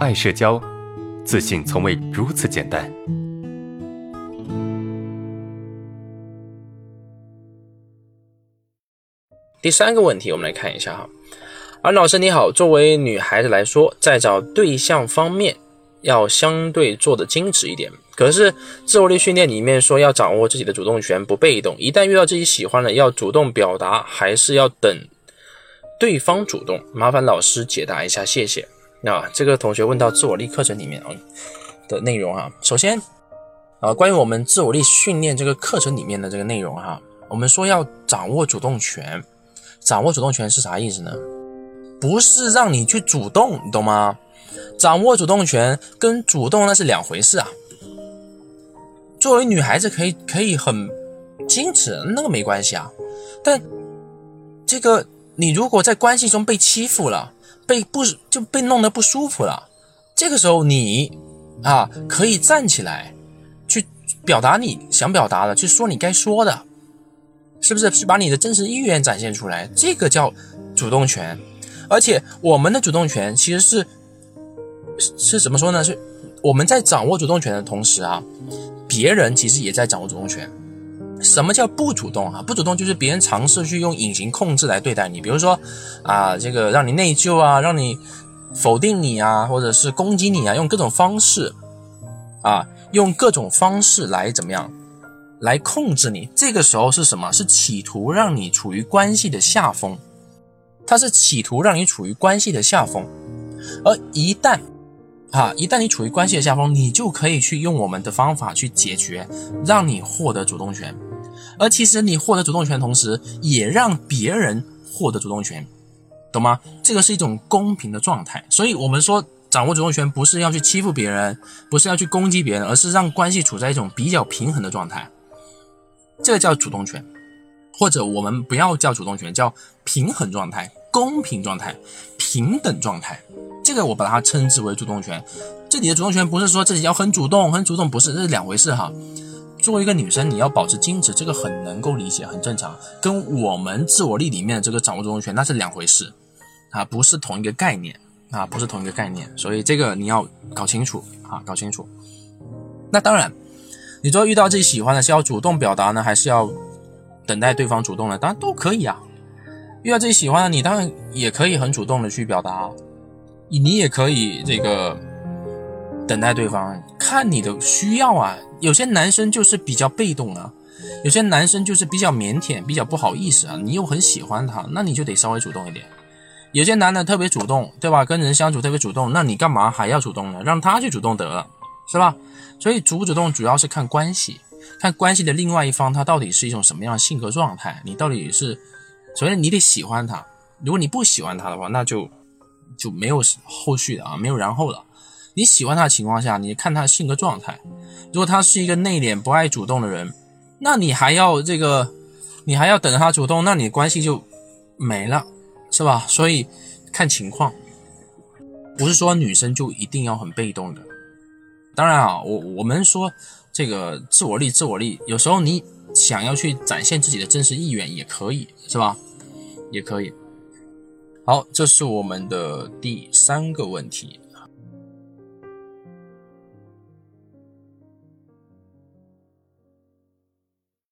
爱社交，自信从未如此简单。第三个问题，我们来看一下哈。安老师你好，作为女孩子来说，在找对象方面要相对做的矜持一点。可是自我力训练里面说要掌握自己的主动权，不被动。一旦遇到自己喜欢的，要主动表达，还是要等对方主动？麻烦老师解答一下，谢谢。那这个同学问到自我力课程里面啊的内容哈，首先啊，关于我们自我力训练这个课程里面的这个内容哈，我们说要掌握主动权。掌握主动权是啥意思呢？不是让你去主动，你懂吗？掌握主动权跟主动那是两回事啊。作为女孩子可以可以很矜持，那个没关系啊。但这个你如果在关系中被欺负了，被不就被弄得不舒服了，这个时候你啊可以站起来去表达你想表达的，去说你该说的。是不是去把你的真实意愿展现出来？这个叫主动权，而且我们的主动权其实是是怎么说呢？是我们在掌握主动权的同时啊，别人其实也在掌握主动权。什么叫不主动啊？不主动就是别人尝试去用隐形控制来对待你，比如说啊，这个让你内疚啊，让你否定你啊，或者是攻击你啊，用各种方式啊，用各种方式来怎么样？来控制你，这个时候是什么？是企图让你处于关系的下风，他是企图让你处于关系的下风，而一旦，啊，一旦你处于关系的下风，你就可以去用我们的方法去解决，让你获得主动权，而其实你获得主动权的同时，也让别人获得主动权，懂吗？这个是一种公平的状态，所以我们说掌握主动权不是要去欺负别人，不是要去攻击别人，而是让关系处在一种比较平衡的状态。这个叫主动权，或者我们不要叫主动权，叫平衡状态、公平状态、平等状态。这个我把它称之为主动权。这里的主动权不是说自己要很主动、很主动，不是，这是两回事哈。作为一个女生，你要保持矜持，这个很能够理解，很正常。跟我们自我力里面的这个掌握主动权，那是两回事啊，不是同一个概念啊，不是同一个概念。所以这个你要搞清楚啊，搞清楚。那当然。你说遇到自己喜欢的，是要主动表达呢，还是要等待对方主动呢？当然都可以啊。遇到自己喜欢的，你当然也可以很主动的去表达，你也可以这个等待对方，看你的需要啊。有些男生就是比较被动啊，有些男生就是比较腼腆，比较不好意思啊。你又很喜欢他，那你就得稍微主动一点。有些男的特别主动，对吧？跟人相处特别主动，那你干嘛还要主动呢？让他去主动得了。是吧？所以主不主动主要是看关系，看关系的另外一方他到底是一种什么样的性格状态。你到底是，首先你得喜欢他，如果你不喜欢他的话，那就就没有后续的啊，没有然后了。你喜欢他的情况下，你看他的性格状态。如果他是一个内敛不爱主动的人，那你还要这个，你还要等着他主动，那你关系就没了，是吧？所以看情况，不是说女生就一定要很被动的。当然啊，我我们说这个自我力，自我力，有时候你想要去展现自己的真实意愿也可以，是吧？也可以。好，这是我们的第三个问题。